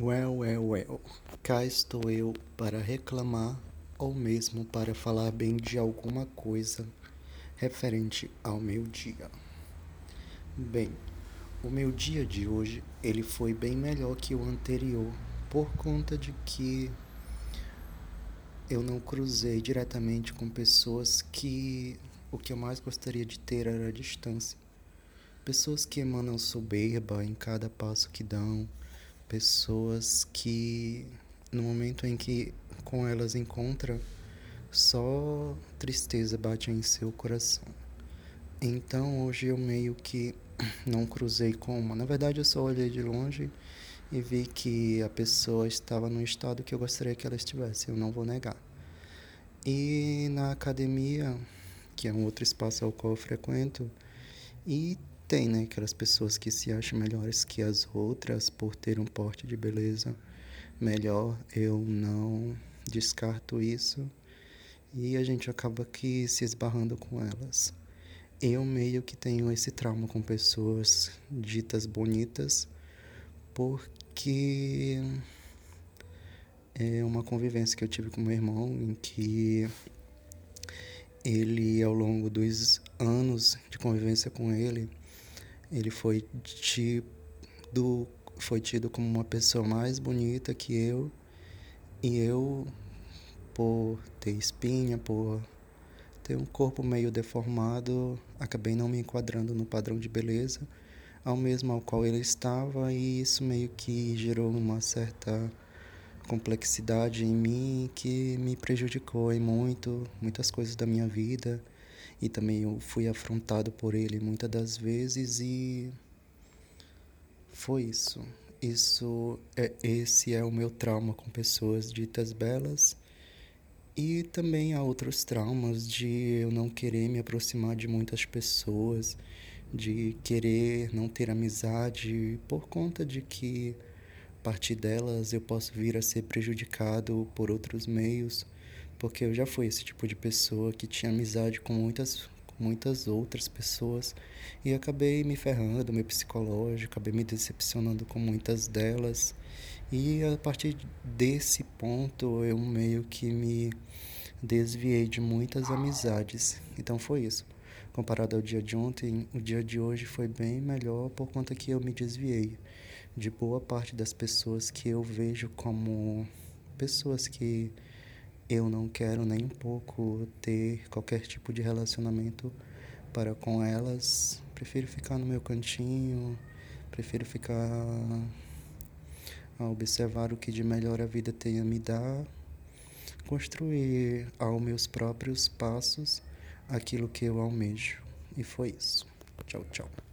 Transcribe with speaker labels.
Speaker 1: Well, well, well. Cá estou eu para reclamar ou mesmo para falar bem de alguma coisa referente ao meu dia. Bem, o meu dia de hoje, ele foi bem melhor que o anterior, por conta de que eu não cruzei diretamente com pessoas que o que eu mais gostaria de ter era a distância. Pessoas que emanam soberba em cada passo que dão, pessoas que no momento em que com elas encontra só tristeza bate em seu coração. Então hoje eu meio que não cruzei com uma. Na verdade eu só olhei de longe e vi que a pessoa estava no estado que eu gostaria que ela estivesse, eu não vou negar. E na academia, que é um outro espaço ao qual eu frequento, e tem, né? Aquelas pessoas que se acham melhores que as outras por ter um porte de beleza melhor. Eu não descarto isso. E a gente acaba aqui se esbarrando com elas. Eu meio que tenho esse trauma com pessoas ditas bonitas, porque é uma convivência que eu tive com meu irmão em que ele ao longo dos anos de convivência com ele ele foi tido, foi tido como uma pessoa mais bonita que eu. E eu, por ter espinha, por ter um corpo meio deformado, acabei não me enquadrando no padrão de beleza ao mesmo ao qual ele estava e isso meio que gerou uma certa complexidade em mim que me prejudicou em muito, muitas coisas da minha vida e também eu fui afrontado por ele muitas das vezes e foi isso. Isso é esse é o meu trauma com pessoas ditas belas. E também há outros traumas de eu não querer me aproximar de muitas pessoas, de querer não ter amizade por conta de que a partir delas eu posso vir a ser prejudicado por outros meios porque eu já fui esse tipo de pessoa que tinha amizade com muitas muitas outras pessoas e acabei me ferrando, meu psicológico, acabei me decepcionando com muitas delas. E a partir desse ponto eu meio que me desviei de muitas amizades. Então foi isso. Comparado ao dia de ontem, o dia de hoje foi bem melhor por conta que eu me desviei de boa parte das pessoas que eu vejo como pessoas que eu não quero nem um pouco ter qualquer tipo de relacionamento para com elas. Prefiro ficar no meu cantinho, prefiro ficar a observar o que de melhor a vida tem a me dar, construir aos meus próprios passos aquilo que eu almejo. E foi isso. Tchau, tchau.